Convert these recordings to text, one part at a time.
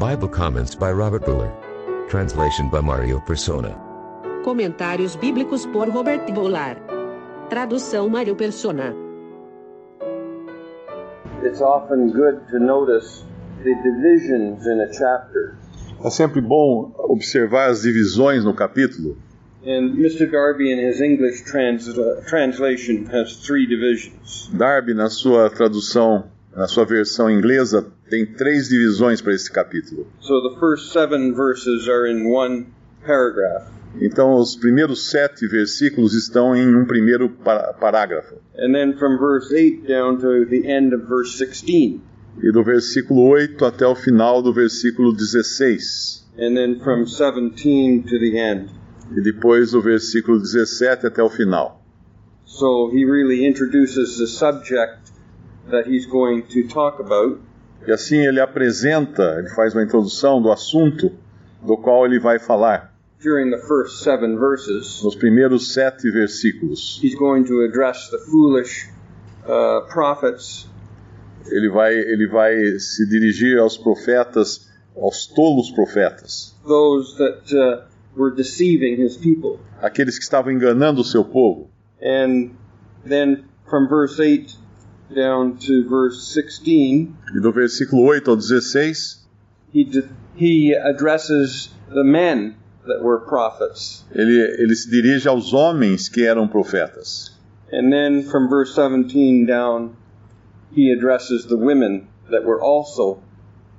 Bible comments by Robert Buller. Translation by Mario Persona. Comentários bíblicos por Robert Goulart. Tradução Mário Persona. It's often good to notice the divisions in a chapter. É sempre bom observar as divisões no capítulo. And Mr. Darby, in his English transla- translation, has three divisions. Darby, na sua tradução, na sua versão inglesa, tem três divisões para esse capítulo. So the first seven verses are in one paragraph. Então, os primeiros sete versículos estão em um primeiro pa- parágrafo. And then from verse 8 down to the end of verse 16. E do versículo 8 até o final do versículo 16. And then from 17 to the end. E depois do versículo 17 até o final. So he really introduces the subject that he's going to talk about. E assim ele apresenta, ele faz uma introdução do assunto do qual ele vai falar During the first seven verses, nos primeiros sete versículos. he's going to address the foolish uh, prophets Ele vai, ele vai se dirigir aos profetas, aos tolos profetas, those that uh, were deceiving his people. aqueles que estavam enganando o seu povo. And then from verse 8 down to verse 16, E do versículo 8 ao 16, he, he addresses the men that were prophets. ele, ele se dirige aos homens que eram profetas. And then from verse 17 down, he addresses the women that were also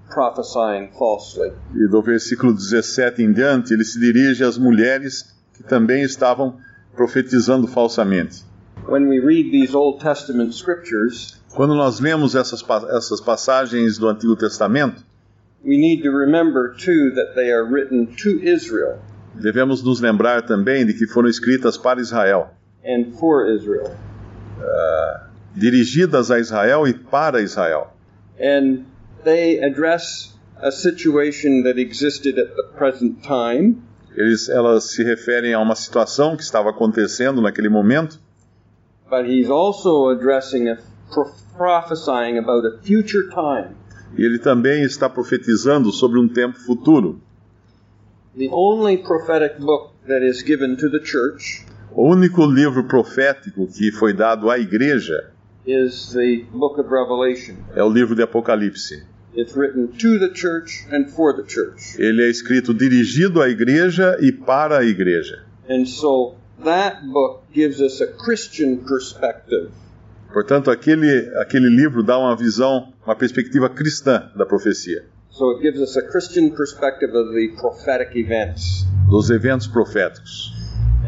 prophesying falsely. E do versículo 17 em diante, ele se dirige às mulheres que também estavam profetizando falsamente. When we read these Old Testament scriptures, Quando nós lemos essas, essas passagens do Antigo Testamento, we need to remember too that they are written to Israel devemos nos lembrar também de que foram escritas para Israel, and for Israel. dirigidas a Israel e para Israel. And they address a situation that existed at the present time, Eles, elas se referem a uma situação que estava acontecendo naquele momento, but he's also addressing a pro- prophesying about a future time. e ele também está profetizando sobre um tempo futuro. The only prophetic book that is given to the church O único livro profético que foi dado à igreja is the book of Revelation. é o livro de Apocalipse. It's written to the church and for the church. Ele é escrito dirigido à igreja e para a igreja. And so that book gives us a Christian perspective Portanto, aquele, aquele livro dá uma visão, uma perspectiva cristã da profecia, So it gives us a Christian perspective of the prophetic events. dos eventos proféticos.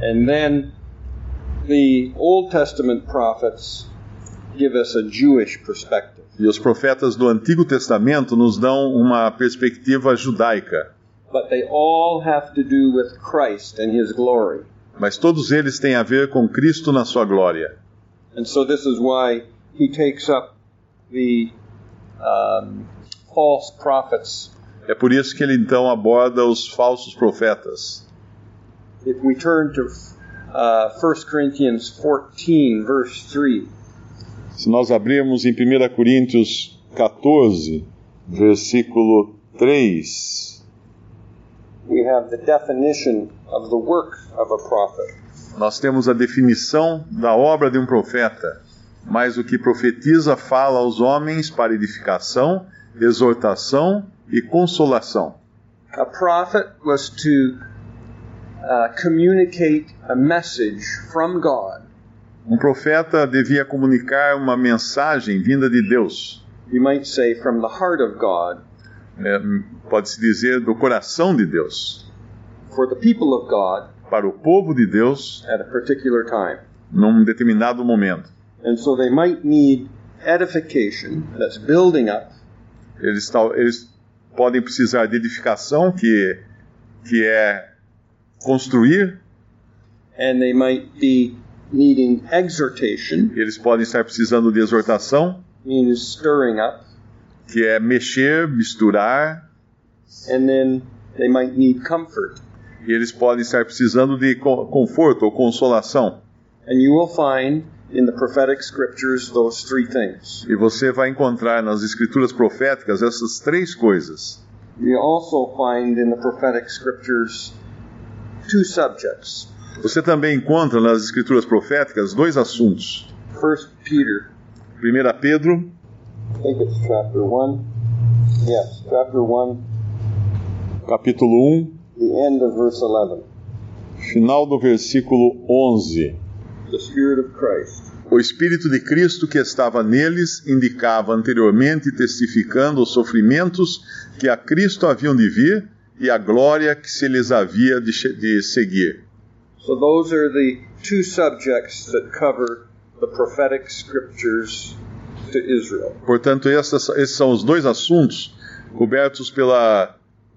And then the Old Testament prophets give us a Jewish perspective. E os profetas do Antigo Testamento nos dão uma perspectiva judaica, But they all have to do with Christ and his glory. Mas todos eles têm a ver com Cristo na sua glória. And so this is why he takes up the um, false prophets. É por isso que ele então aborda os falsos profetas. If we turn to uh, 1 Corinthians 14, verse 3, Se nós abrirmos em 1 Coríntios 14, versículo 3, we have the definition of the work of a prophet. nós temos a definição da obra de um profeta. Mas o que profetiza fala aos homens para edificação, exortação e consolação. A prophet was to uh, communicate a message from God. Um profeta devia comunicar uma mensagem vinda de Deus, You might say from the heart of God é, pode-se dizer do coração de Deus, for the people of God para o povo de Deus at a particular time. num determinado momento. And so they might need edification, that's building up, Eles, tal- eles podem precisar de edificação, que, que é construir. and they might be needing exhortation, Eles podem estar precisando de exortação, means stirring up, que é mexer, misturar. and then they might need comfort. E eles podem estar precisando de co- conforto ou consolação. And you will find in the prophetic scriptures those three things. E você vai encontrar nas escrituras proféticas essas três coisas. You also find in the prophetic scriptures two subjects. Você também encontra nas escrituras proféticas dois assuntos. First Peter, 1 Pedro, think it's chapter 1. Yes, chapter 1, capítulo 1, the end of verse 11. final do versículo 11. The Spirit of Christ. O Espírito de Cristo que estava neles indicava anteriormente, testificando os sofrimentos que a Cristo haviam de vir e a glória que se lhes havia de, de seguir. So those are the two subjects that cover the prophetic scriptures. Portanto, essas- esses são os dois assuntos cobertos pela,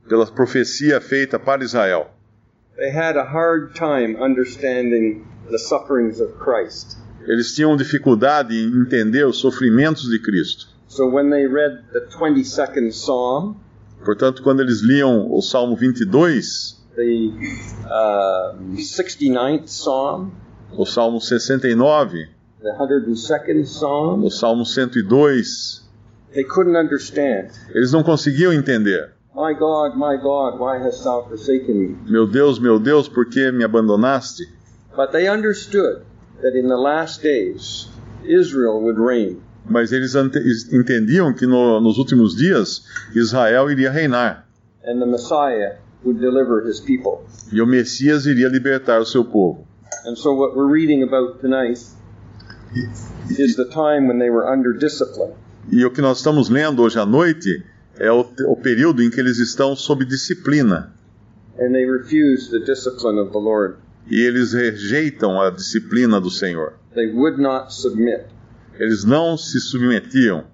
pela profecia feita para Israel. They had a hard time understanding the sufferings of Christ. Eles tinham dificuldade em entender os sofrimentos de Cristo. So when they read the 22nd Psalm, Portanto, quando eles liam o Salmo 22, the uh, 69th Psalm, o Salmo 69, the 102nd Psalm, o Salmo 102, they couldn't understand. eles não conseguiam entender. My God, my God, why hast thou forsaken me? Meu Deus, meu Deus, por que me abandonaste? But they understood that in the last days, Israel would reign. Mas eles entendiam que no- nos últimos dias Israel iria reinar and the Messiah would deliver his people. e o Messias iria libertar o seu povo. And so, what we're reading about tonight is the time when they were under discipline. E o que nós estamos lendo hoje à noite é o, o período em que eles estão sob disciplina And they refused the discipline of the Lord. e eles rejeitam a disciplina do Senhor. They would not submit. Eles não se submetiam.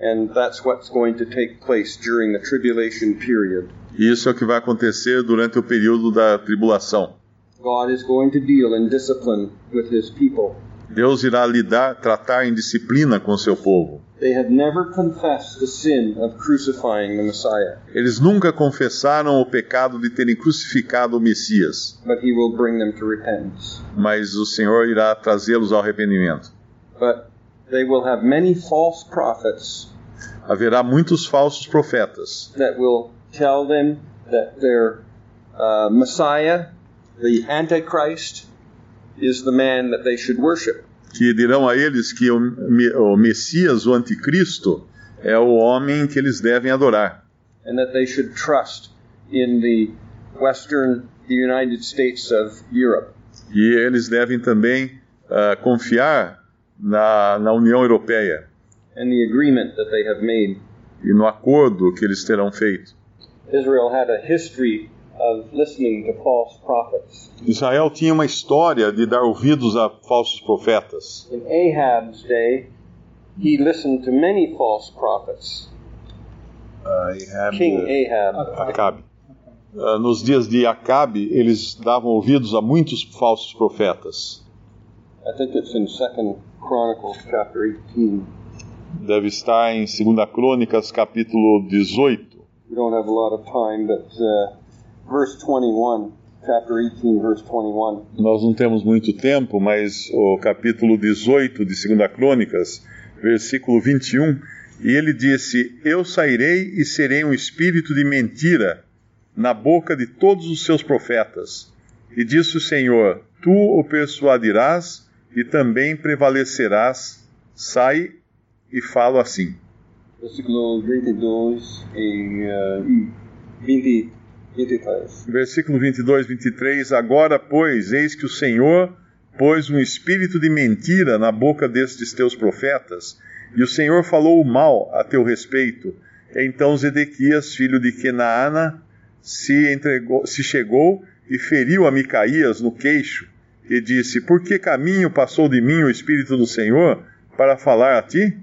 And that's what's going to take place during the tribulation period. E isso é o que vai acontecer durante o período da tribulação. God is going to deal in discipline with his people. Deus irá lidar, tratar em disciplina com o seu povo. They have never confessed the sin of crucifying the Messiah, Eles nunca confessaram o pecado de terem crucificado o Messias, but he will bring them to repentance. mas o Senhor irá trazê-los ao arrependimento. But they will have many false prophets Haverá muitos falsos profetas that will tell them that their uh, Messiah, the Antichrist, is the man that they should worship. que dirão a eles que o, o Messias, o Anticristo, é o homem que eles devem adorar and that they should trust in the Western, the United States of Europe. e eles devem também ah, confiar na, na União Europeia and the agreement that they have made. e no acordo que eles terão feito. Israel had a history of listening to false prophets. Israel tinha uma história de dar ouvidos a falsos profetas. In Ahab's day, he listened to many false prophets. King Ahab. Acabe. Ah, nos dias de Acabe, eles davam ouvidos a muitos falsos profetas. I think it's in Second Chronicles chapter 18. Deve estar em 2 Crônicas, capítulo 18. We don't have a lot of time, but uh, verse 21, chapter 18, verse 21. Nós não temos muito tempo, mas o capítulo 18 de 2 Crônicas, versículo 21, e ele disse: Eu sairei e serei um espírito de mentira na boca de todos os seus profetas. E disse o Senhor: Tu o persuadirás e também prevalecerás. Sai e falo assim. Versículo 22 e uh, 20, 23. Versículo 22, 23. Agora, pois, eis que o Senhor pôs um espírito de mentira na boca destes teus profetas, e o Senhor falou o mal a teu respeito. Então Zedequias, filho de Kenaana, se, entregou, se chegou e feriu a Micaías no queixo, e disse: Por que caminho passou de mim o espírito do Senhor para falar a ti?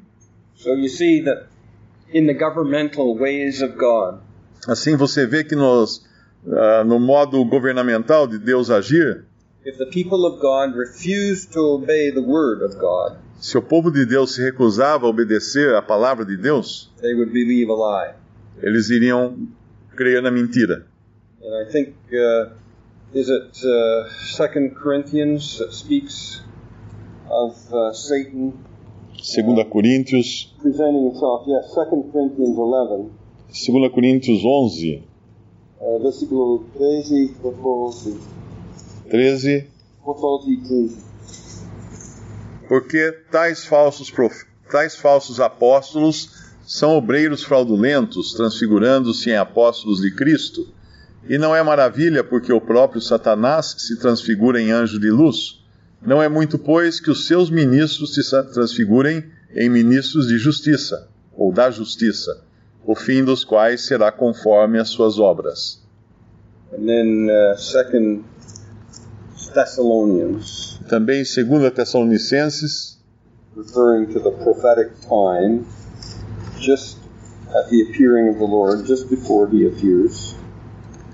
So you see that in the governmental ways of God, Assim você vê que nos, ah, no modo governamental de Deus agir, if the people of God refuse to obey the word of God, se o povo de Deus se recusava a obedecer à palavra de Deus, they would believe a lie. eles iriam crer na mentira. And I think, uh, is it uh, Second Corinthians that speaks of uh, Satan 2 Coríntios, presenting himself? Yes, Second Corinthians 11, 2 Coríntios 11, uh, versículo 13, 14, 13, 14 e 15. porque tais falsos, prof... tais falsos apóstolos são obreiros fraudulentos, transfigurando-se em apóstolos de Cristo. E não é maravilha porque o próprio Satanás se transfigura em anjo de luz. Não é muito, pois, que os seus ministros se transfigurem em ministros de justiça, ou da justiça, o fim dos quais será conforme as suas obras. And then uh, Second Thessalonians, Também em 2 Tessalonicenses, referring to the prophetic time, just at the appearing of the Lord, just before he appears.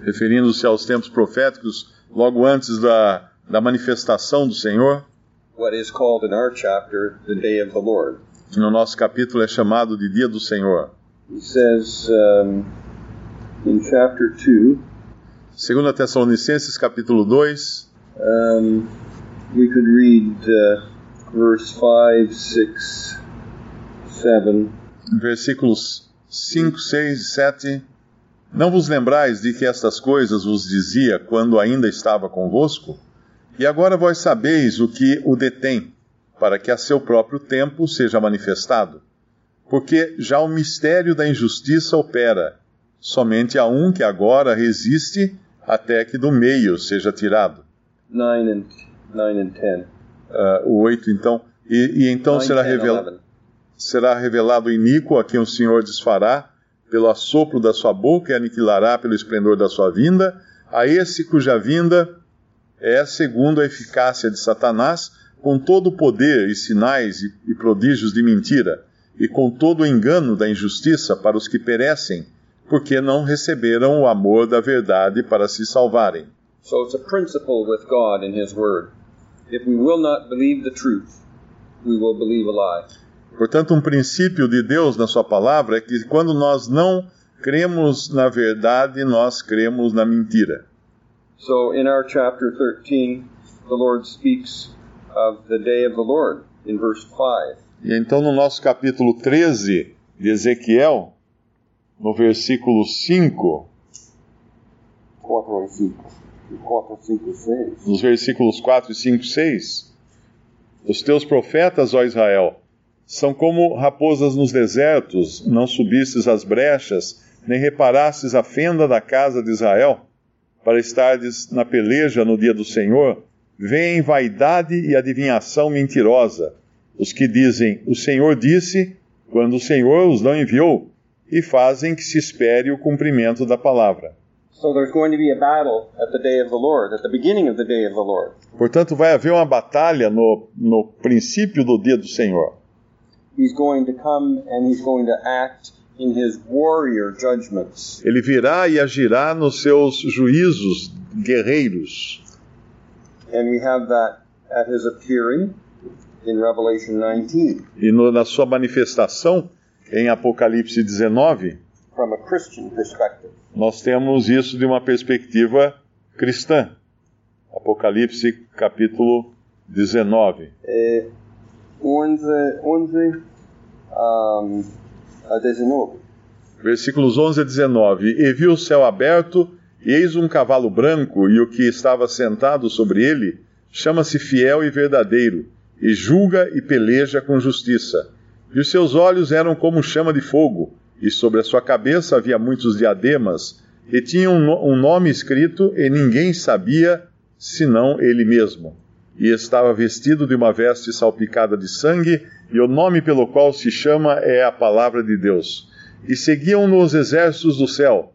referindo-se aos tempos proféticos, logo antes da, da manifestação do Senhor, what is called in our chapter the day of the Lord. no nosso capítulo é chamado de Dia do Senhor. He says um, in chapter 2, 2 Tessalonicenses, capítulo 2, um, we could read uh, verse 5, 6, 7. versículos 5, 6 e 7. Não vos lembrais de que estas coisas vos dizia quando ainda estava convosco? E agora vós sabeis o que o detém, para que a seu próprio tempo seja manifestado. Porque já o mistério da injustiça opera, somente há um que agora resiste até que do meio seja tirado. 9 and 9 and 10. Ah, o 8, então. E, e então 9, será 10, revelado. 11. será revelado o iníquo a quem o Senhor desfará pelo assopro da sua boca e aniquilará pelo esplendor da sua vinda, a esse cuja vinda é segundo a eficácia de Satanás, com todo o poder e sinais e, e prodígios de mentira, e com todo o engano da injustiça para os que perecem, porque não receberam o amor da verdade para se salvarem. So it's a principle with God in His Word. If we will not believe the truth, we will believe a lie. Portanto, um princípio de Deus na Sua palavra é que quando nós não cremos na verdade, nós cremos na mentira. So in our chapter 13, the Lord speaks of the day of the Lord in verse 5. E então, no nosso capítulo 13 de Ezequiel, no versículo 5, 4 e 5. 4, 5 e 6. nos versículos 4 e 5, 6, os teus profetas, ó Israel, são como raposas nos desertos, não subistes as brechas, nem reparastes a fenda da casa de Israel, para estardes na peleja no dia do Senhor, vem vaidade e adivinhação mentirosa, os que dizem, o Senhor disse, quando o Senhor os não enviou, e fazem que se espere o cumprimento da palavra. So Lord. Portanto, vai haver uma batalha no, no princípio do dia do Senhor. Ele virá e agirá nos seus juízos guerreiros. And we have that at his appearing in Revelation 19 E no- na sua manifestação, em Apocalipse 19, from a Christian perspective. nós temos isso de uma perspectiva cristã. Apocalipse capítulo 19. Eh, 11, 11 um, a 19. Versículos 11 a 19. E vi o céu aberto, e eis um cavalo branco, e o que estava sentado sobre ele chama-se Fiel e Verdadeiro, e julga e peleja com justiça. E os seus olhos eram como chama de fogo, e sobre a sua cabeça havia muitos diademas, e tinha um, um nome escrito, e ninguém sabia senão ele mesmo. E estava vestido de uma veste salpicada de sangue, e o nome pelo qual se chama é a palavra de Deus. E seguiam-no os exércitos do céu,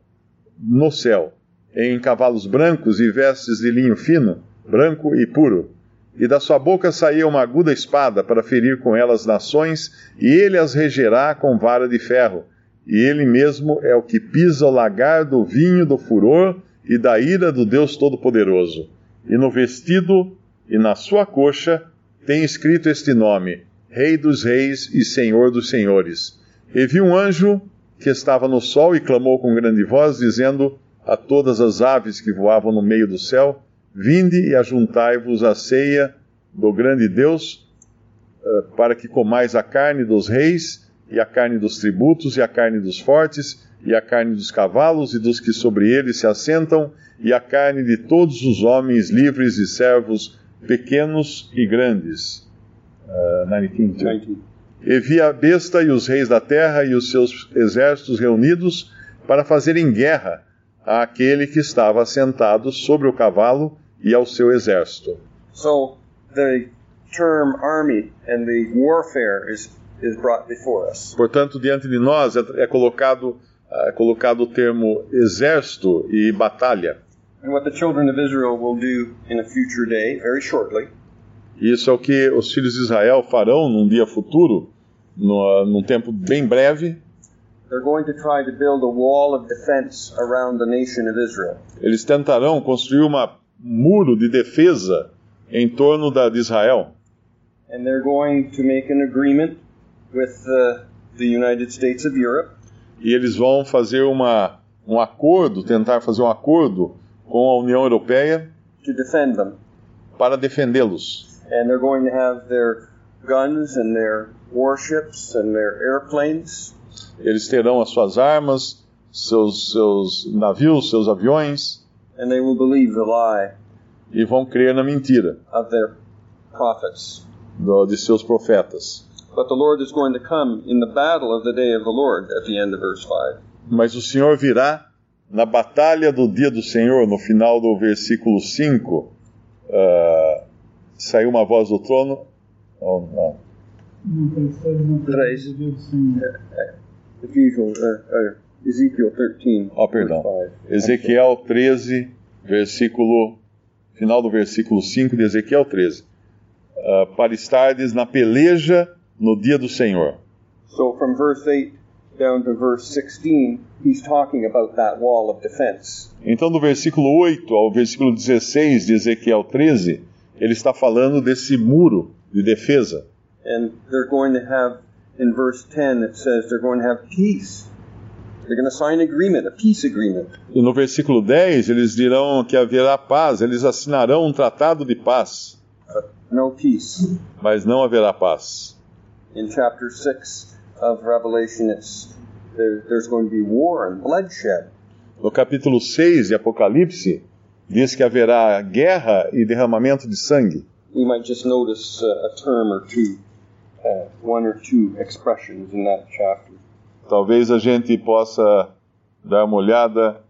no céu, em cavalos brancos e vestes de linho fino, branco e puro. E da sua boca saía uma aguda espada para ferir com ela as nações, e ele as regerá com vara de ferro. E ele mesmo é o que pisa o lagar do vinho do furor e da ira do Deus Todo-Poderoso. E no vestido e na sua coxa tem escrito este nome: Rei dos Reis e Senhor dos Senhores. E vi um anjo que estava no sol e clamou com grande voz, dizendo a todas as aves que voavam no meio do céu: Vinde e ajuntai-vos à ceia do grande Deus, eh, para que comais a carne dos reis, e a carne dos tributos, e a carne dos fortes, e a carne dos cavalos e dos que sobre eles se assentam, e a carne de todos os homens livres e servos, pequenos e grandes. Uh, 19, 19. E vi a besta e os reis da terra e os seus exércitos reunidos para fazerem guerra àquele que estava sentado sobre o cavalo e ao seu exército. So the term army and the warfare is, is brought before us. Portanto, diante de nós é, é colocado, é colocado o termo exército e batalha. And what the children of Israel will do in a future day, very shortly, Isso é o que os filhos de Israel farão num dia futuro, no, num tempo bem breve. Eles tentarão construir uma muro de defesa em torno da, de Israel. And they're going to make an agreement with the, the United States of Europe E eles vão fazer uma, um acordo, tentar fazer um acordo com a União Europeia to defend them. para defendê-los. And they're going to have their guns and their warships and their airplanes. Eles terão as suas armas, seus, seus navios, seus aviões, And they will believe the lie e vão crer na mentira of their prophets. do, de seus profetas. But the Lord is going to come in the battle of the day of the Lord at the end of verse 5. Mas o Senhor virá na batalha do dia do Senhor, no final do versículo 5. ah, saiu uma voz do trono. Oh, não. Ephesians, uh, uh, Ezekiel 13. Oh, perdão. verse 5. Ezequiel 13, versículo. Final do versículo 5 de Ezequiel 13. Ah, para estardes na peleja no dia do Senhor. So from verse 8 down to verse 16, he's talking about that wall of defense. Então, do versículo 8 ao versículo 16 de Ezequiel 13, ele está falando desse muro de defesa. And they're going to have, in verse 10, it says they're going to have peace. They're going to sign agreement, a peace agreement. E no versículo 10, eles dirão que haverá paz, eles assinarão um tratado de paz, But no peace. mas não haverá paz. In chapter 6 of Revelation, it's, there, there's going to be war and bloodshed. No capítulo 6 de Apocalipse, diz que haverá guerra e derramamento de sangue. We might just notice uh, a term or two, uh, one or two expressions in that chapter. Talvez a gente possa dar uma olhada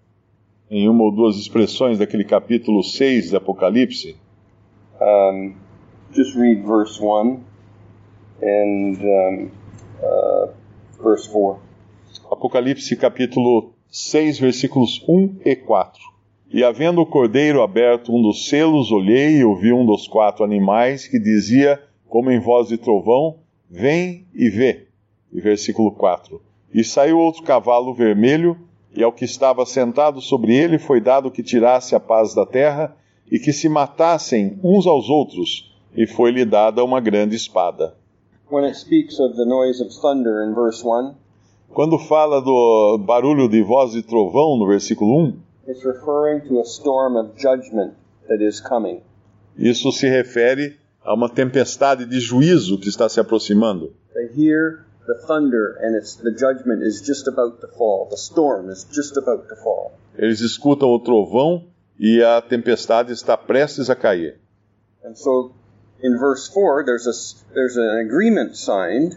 em uma ou duas expressões daquele capítulo 6 de Apocalipse. Um, just read verse 1 and um, uh, verse 4. Apocalipse capítulo 6, versículos 1 e 4. E havendo o cordeiro aberto um dos selos, olhei e ouvi um dos quatro animais que dizia, como em voz de trovão, Vem e vê. E versículo 4. E saiu outro cavalo vermelho, e ao que estava sentado sobre ele foi dado que tirasse a paz da terra, e que se matassem uns aos outros, e foi-lhe dada uma grande espada. When it speaks of the noise of thunder in verse 1, Quando fala do barulho de voz de trovão no versículo 1, it's referring to a storm of judgment that is coming. Isso se refere a uma tempestade de juízo que está se aproximando. They hear the thunder and it's the judgment is just about to fall. The storm is just about to fall. Eles escutam o trovão e a tempestade está prestes a cair. And so in verse 4 there's a there's an agreement signed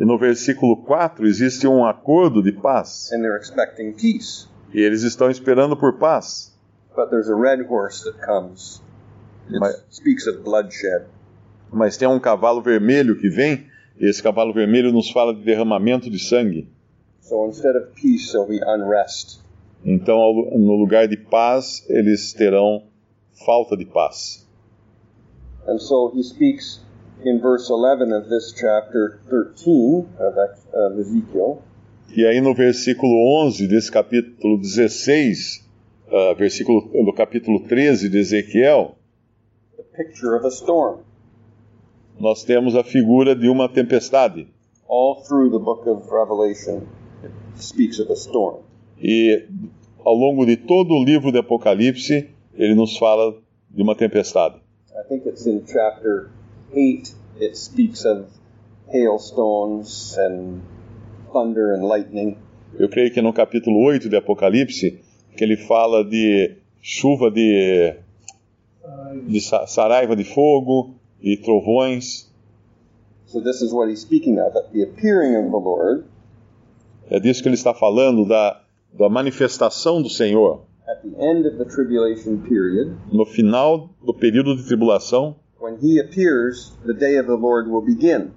E no versículo 4 existe um acordo de paz. and they're expecting peace. E eles estão esperando por paz. But there's a red horse that comes. It My- speaks of bloodshed. Mas tem um cavalo vermelho que vem, esse cavalo vermelho nos fala de derramamento de sangue. So instead of peace, there'll be unrest. Então, no lugar de paz, eles terão falta de paz. And so he speaks in verse 11 of this chapter 13 of Ezekiel. E aí no versículo 11 desse capítulo 16, ah, versículo do capítulo 13 de Ezequiel, the picture of a storm. Nós temos a figura de uma tempestade. All through the book of Revelation, it speaks of a storm. E ao longo de todo o livro de Apocalipse, ele nos fala de uma tempestade. I think it's in chapter 8, it speaks of hailstones and thunder and lightning. Eu creio que no capítulo 8 de Apocalipse que ele fala de chuva de, de sa- saraiva de fogo e trovões. So this is what he's speaking of the appearing of the Lord É disso que ele está falando, da, da manifestação do Senhor at the end of the tribulation period. no final do período de tribulação. When he appears, the day of the Lord will begin,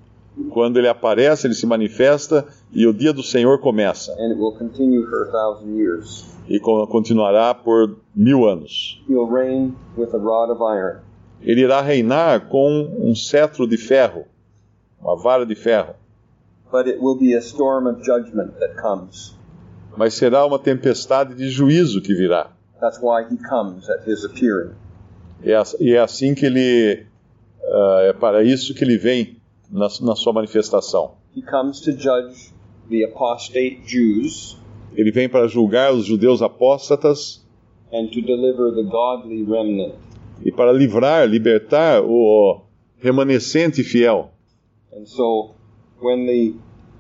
Quando ele aparece, ele se manifesta e o dia do Senhor começa and it will continue for a thousand years. e co- continuará por mil anos. He'll reign with a rod of iron. Ele irá reinar com um cetro de ferro, uma vara de ferro. But it will be a storm of judgment that comes. mas será uma tempestade de juízo que virá. That's why he comes at his appearing. E é, e é assim que ele, ah, é para isso que ele vem na, na sua manifestação. He comes to judge the apostate Jews Ele vem para julgar os judeus apóstatas and to deliver the godly remnant. E para livrar, libertar o remanescente fiel. And so when the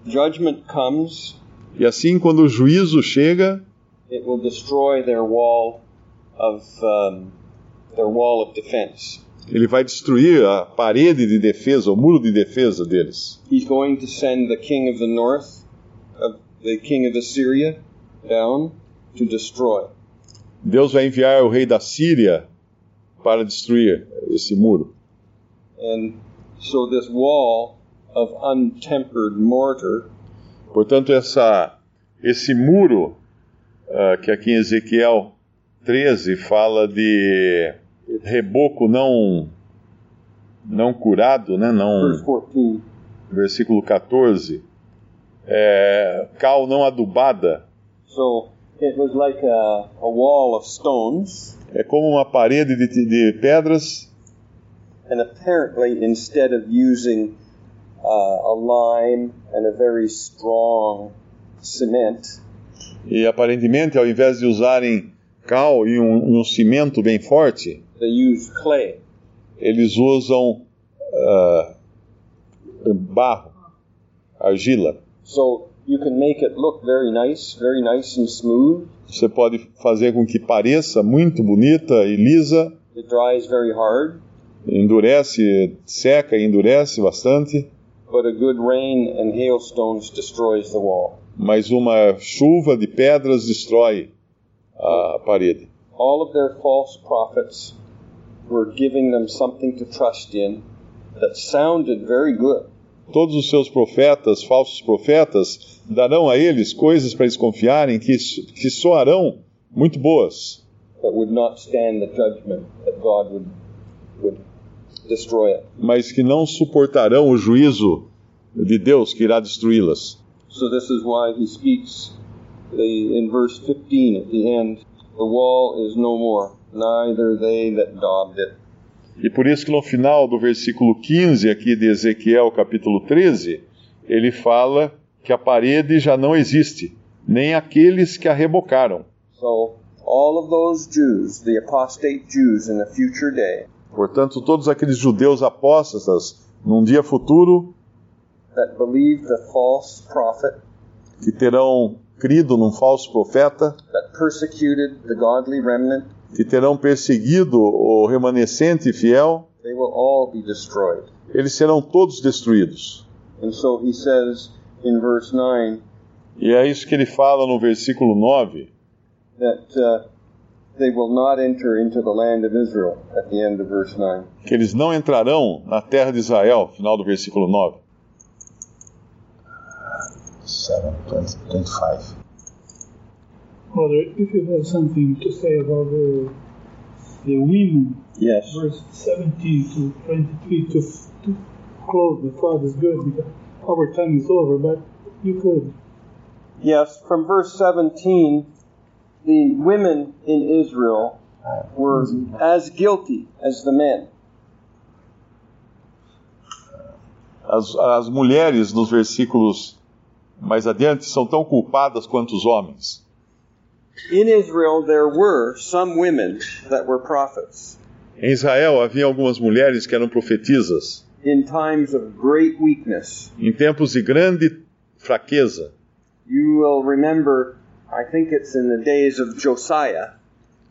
judgment comes, E assim, quando o juízo chega, it will destroy their wall of um, their wall of defense. ele vai destruir a parede de defesa, o muro de defesa deles. He's going to send the king of the north, of the king of Assyria, down to destroy. Deus vai enviar o rei da Síria para destruir esse muro. And so this wall of untempered mortar Portanto, essa, esse muro, ah, que aqui em Ezequiel 13 fala de reboco não, não curado, né? não, 14 versículo 14, é, cal não adubada, So it was like a, a wall of stones, é como uma parede de, de pedras, and apparently instead of using uh, a lime and a very strong cement, e aparentemente, ao invés de usarem cal e um, um cimento bem forte, they used clay. eles usam ah, barro, argila. So you can make it look very nice, very nice and smooth. Você pode fazer com que pareça muito bonita e lisa, It dries very hard, endurece, seca e endurece bastante, but a good rain and hailstones destroys the wall. mas uma chuva de pedras destrói a parede. All of their false prophets were giving them something to trust in that sounded very good. Todos os seus profetas, falsos profetas, darão a eles coisas para eles confiarem que, que soarão muito boas, would would mas que não suportarão o juízo de Deus que irá destruí-las. So this is why he speaks the, in verse 15 at the end, the wall is no more, neither they that daubed it. E por isso que no final do versículo 15 aqui de Ezequiel, capítulo 13, ele fala que a parede já não existe, nem aqueles que a rebocaram. So all of those Jews, the apostate Jews in a future day, Portanto, todos aqueles judeus apóstatas, num dia futuro, that believed the false prophet, que terão crido num falso profeta, that persecuted the godly remnant, que terão perseguido o remanescente fiel, they will all be destroyed. eles serão todos destruídos. And so he says in verse 9 E é isso que ele fala no versículo 9, that uh, they will not enter into the land of Israel at the end of verse 9. que eles não entrarão na terra de Israel, final do versículo 9. 7, 20, 25. Brother, if you have something to say about the the women, Yes. verse 17 to 23, to, to close the thought is good because our time is over, but you could. Yes, from verse 17, the women in Israel were as guilty as the men. As, as mulheres, nos versículos mais adiante, são tão culpadas quanto os homens. In Israel, there were some women that were prophets Em Israel havia algumas mulheres que eram profetisas in times of great weakness. em tempos de grande fraqueza. You will remember, I think it's in the days of Josiah,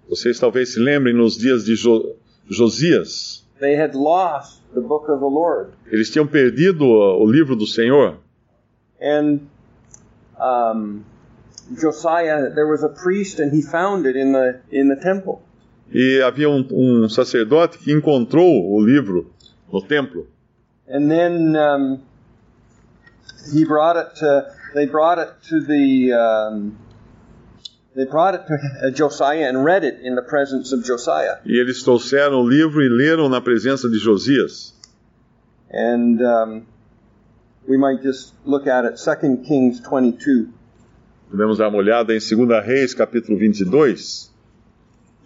Vocês talvez se lembrem nos dias de Jo- Josias. they had lost the book of the Lord. Eles tinham perdido o o livro do Senhor. And um, Josiah, there was a priest, and he found it in the in the temple. E havia um, um sacerdote que encontrou o livro no templo. And then um, he brought it to. They brought it to the. Um, they brought it to Josiah and read it in the presence of Josiah. E eles trouxeram o livro e leram na presença de Josias. And um, we might just look at it. Second Kings twenty-two. Podemos dar uma olhada em 2 Reis, capítulo 22.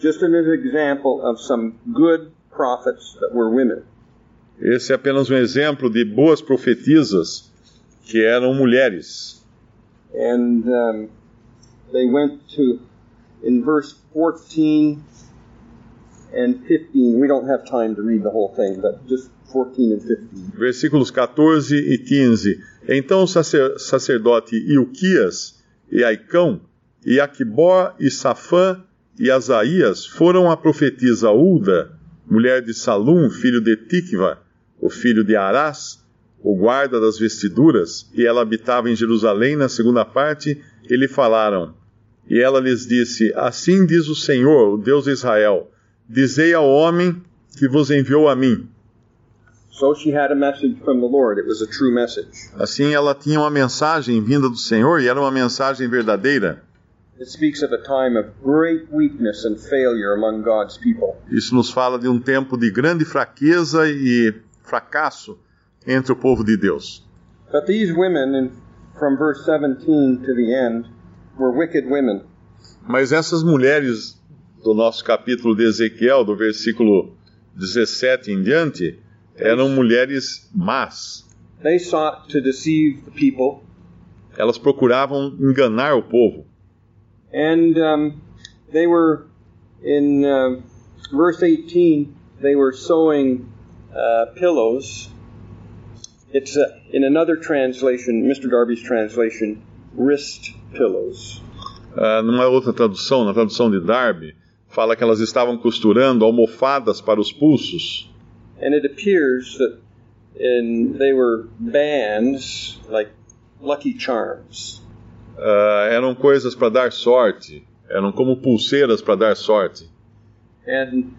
Just as an example of some good prophets that were women. Esse é apenas um exemplo de boas profetisas que eram mulheres. And um, they went to, in verse 14 and 15, we don't have time to read the whole thing, but just 14 and 15. Versículos 14 e 15. Então o sacer, sacerdote Ilquias e Aicão, e Aquibó e Safã e Asaías foram a profetisa Ulda, mulher de Salum, filho de Tikva, o filho de Arás, o guarda das vestiduras, e ela habitava em Jerusalém na segunda parte, e lhe falaram. E ela lhes disse: Assim diz o Senhor, o Deus de Israel: Dizei ao homem que vos enviou a mim. Assim, ela tinha uma mensagem vinda do Senhor e era uma mensagem verdadeira. It speaks of a time of great weakness and failure among God's people. Isso nos fala de um tempo de grande fraqueza e fracasso entre o povo de Deus. But these women, from verse 17 to the end, were wicked women. Mas essas mulheres do nosso capítulo de Ezequiel, do versículo 17 em diante, eram mulheres más. They sought to deceive the people, Elas procuravam enganar o povo. and um, they were, in uh, verse 18, they were sewing uh, pillows. It's uh, in another translation, Mr. Darby's translation, wrist pillows. Ah, numa outra tradução, na tradução de Darby, fala que elas estavam costurando almofadas para os pulsos. And it appears that in, they were bands, like Lucky Charms. Ah, eram coisas para dar sorte, eram como pulseiras para dar sorte. And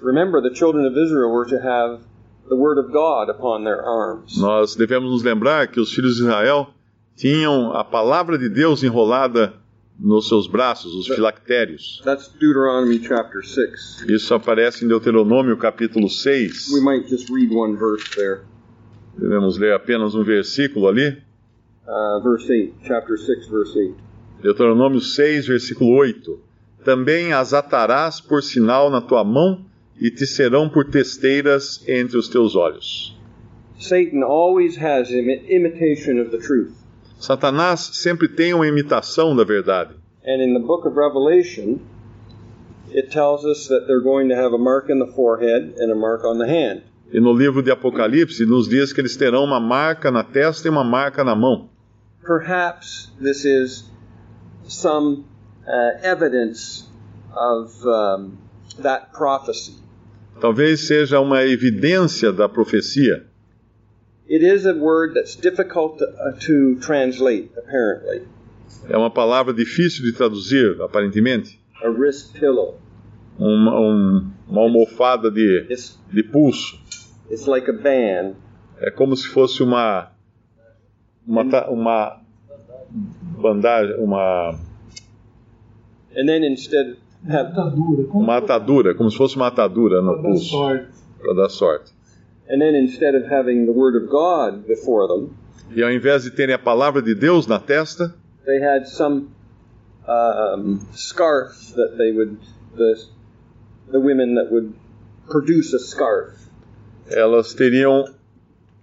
remember, the children of Israel were to have the Word of God upon their arms. Nós devemos nos lembrar que os filhos de Israel tinham a palavra de Deus enrolada nos seus braços, os filactérios. That's Deuteronomy chapter 6. Isso aparece em Deuteronômio capítulo 6. We might just read one verse there. Devemos ler apenas um versículo ali. Uh, verse 8, chapter 6, verse 8. Deuteronômio 6, versículo 8. Também as atarás por sinal na tua mão e te serão por testeiras entre os teus olhos. Satan always has imi- imitation of the truth. Satanás sempre tem uma imitação da verdade. And in the book of Revelation, it tells us that they're going to have a mark in the forehead and a mark on the hand. E no livro de Apocalipse nos diz que eles terão uma marca na testa e uma marca na mão. Perhaps this is some uh, evidence of um, that prophecy. Talvez seja uma evidência da profecia. It is a word that's difficult to, uh, to translate, apparently. É uma palavra difícil de traduzir, aparentemente. A wrist pillow. Uma, um- uma almofada de, It's, de pulso. it's like a band. É como se fosse uma uma uma bandagem, uma And then instead have, Matadura. Como uma atadura, como se fosse uma atadura no pulso, para dar sorte. And then instead of having the Word of God before them, E ao invés de terem a palavra de Deus na testa, they had some um, scarf that they would the the women that would produce a scarf elas teriam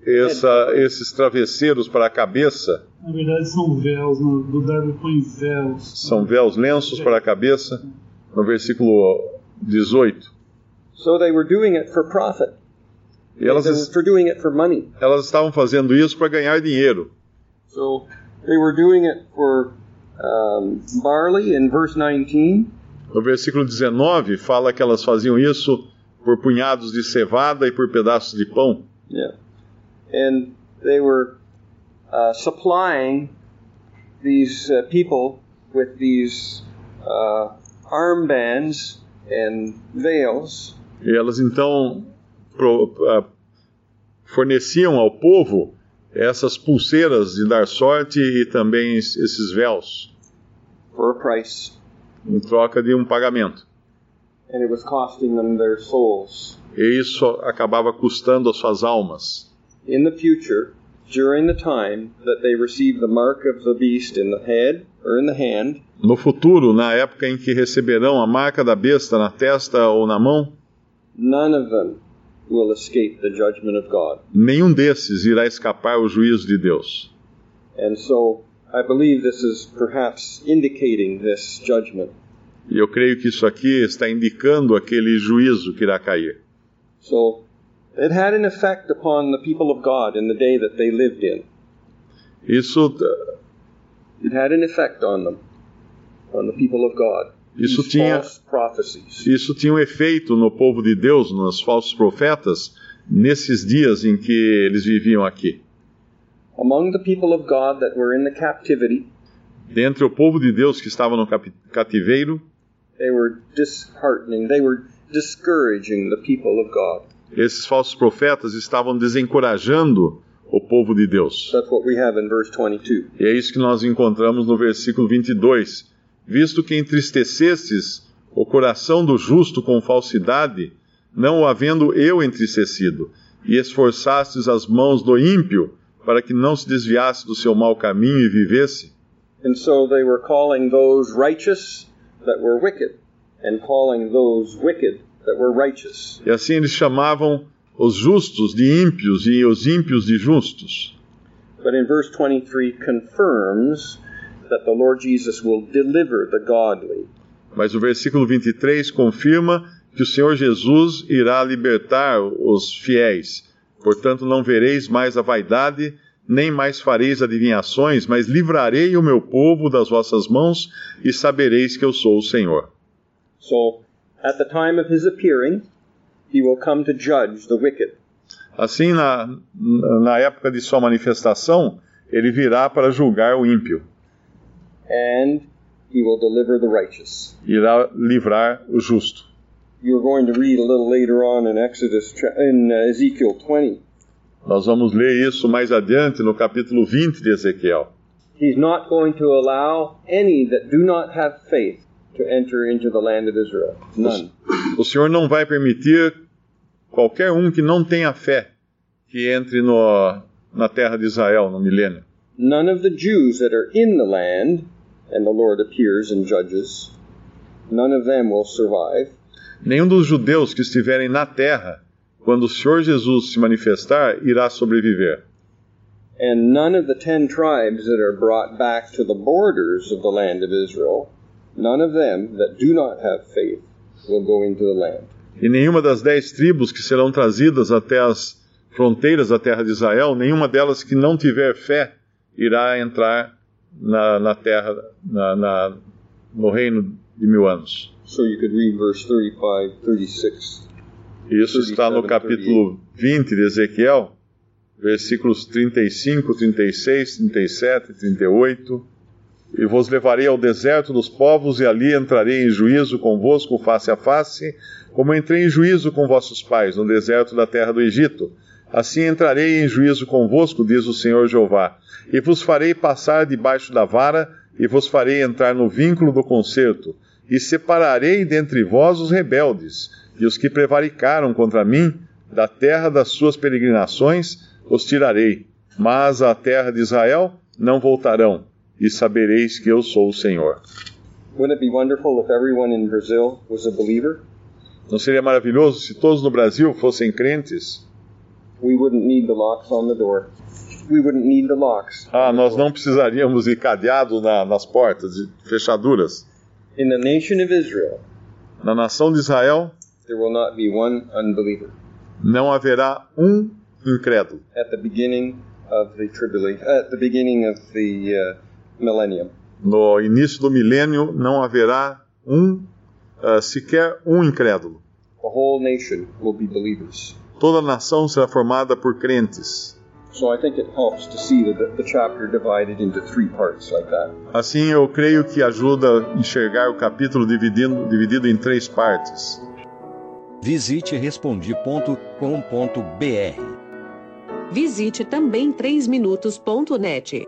essa- esses travesseiros para a cabeça, Na verdade são véus, no, do Darby põe véus. são véus, lenços para a cabeça, no versículo 18. so they were doing it for profit E elas, they were for doing it for money elas estavam fazendo isso para ganhar dinheiro. so they were doing it for um, barley in verse 19 No versículo 19, fala que elas faziam isso por punhados de cevada e por pedaços de pão. yeah and they were uh, supplying these uh, people with these uh, armbands and veils E elas então pro- forneciam ao povo essas pulseiras de dar sorte e também es- esses véus, for a price, em troca de um pagamento. and it was costing them their souls. E isso acabava custando as suas almas. In the future, during the time that they receive the mark of the beast in the head or in the hand, No futuro, na época em que receberão a marca da besta na testa ou na mão, none of them will escape the judgment of God. nenhum desses irá escapar o juízo de Deus. And so I believe this is perhaps indicating this judgment. E eu creio que isso aqui está indicando aquele juízo que irá cair. So it had an effect upon the people of God in the day that they lived in. Isso, It had an effect on them, on the people of God. Isso tinha- isso tinha um efeito no povo de Deus, nos falsos profetas, nesses dias em que eles viviam aqui. Among the people of God that were in the captivity, Dentre o povo de Deus que estava no cativeiro, they were disheartening, they were discouraging the people of God. esses falsos profetas estavam desencorajando o povo de Deus. That's what we have in verse 22. E é isso que nós encontramos no versículo 22. Visto que entristecestes o coração do justo com falsidade, não o havendo eu entristecido, e esforçastes as mãos do ímpio, para que não se desviasse do seu mau caminho e vivesse, And so they were calling those righteous that were wicked, and calling those wicked that were righteous. e assim eles chamavam os justos de ímpios e os ímpios de justos. But in verse 23 confirms that the Lord Jesus will deliver the godly. Mas o versículo 23 confirma que o Senhor Jesus irá libertar os fiéis. Portanto, não vereis mais a vaidade, nem mais fareis adivinhações, mas livrarei o meu povo das vossas mãos e sabereis que eu sou o Senhor. So, at the time of his appearing, he will come to judge the wicked. Assim, na, na época de sua manifestação, ele virá para julgar o ímpio, and he will deliver the righteous. irá livrar o justo. You're going to read a little later on in Exodus, in uh, Ezekiel 20. Nós vamos ler isso mais adiante no capítulo 20 de Ezequiel. He's not going to allow any that do not have faith to enter into the land of Israel. None. O Senhor não vai permitir qualquer um que não tenha fé que entre no, na terra de Israel no milênio. None of the Jews that are in the land, and the Lord appears and judges, none of them will survive. Nenhum dos judeus que estiverem na terra, quando o Senhor Jesus se manifestar, irá sobreviver. And none of the ten tribes that are brought back to the borders of the land of Israel, none of them that do not have faith will go into the land. E nenhuma das dez tribos que serão trazidas até as fronteiras da terra de Israel, nenhuma delas que não tiver fé, irá entrar na, na terra, na, na, no reino de mil anos. So you could read verse 35, 36. Isso está no 37, capítulo 20 de Ezequiel, versículos 35, 36, 37, 38. E vos levarei ao deserto dos povos, e ali entrarei em juízo convosco face a face, como entrei em juízo com vossos pais no deserto da terra do Egito. Assim entrarei em juízo convosco, diz o Senhor Jeová. E vos farei passar debaixo da vara, e vos farei entrar no vínculo do concerto, E separarei dentre vós os rebeldes, e os que prevaricaram contra mim, da terra das suas peregrinações, os tirarei. Mas à terra de Israel não voltarão, e sabereis que eu sou o Senhor. Não seria maravilhoso se todos no Brasil fossem crentes? We wouldn't need the locks on the door. We wouldn't need the locks. Ah, nós não precisaríamos de cadeado na, nas portas, de fechaduras. In the nation of Israel, Na nação de Israel there will not be one unbeliever não haverá um incrédulo. at the beginning of the tribulation, at the beginning of the uh, millennium. No início do milênio não haverá um, ah, sequer um incrédulo. The whole nation will be believers. Toda a nação será formada por crentes. So I think it helps to see the, the chapter divided into three parts like that. Assim, eu creio que ajuda a enxergar o capítulo dividido, dividido em três partes. Visite respondi.com.br. Visite também 3minutos.net.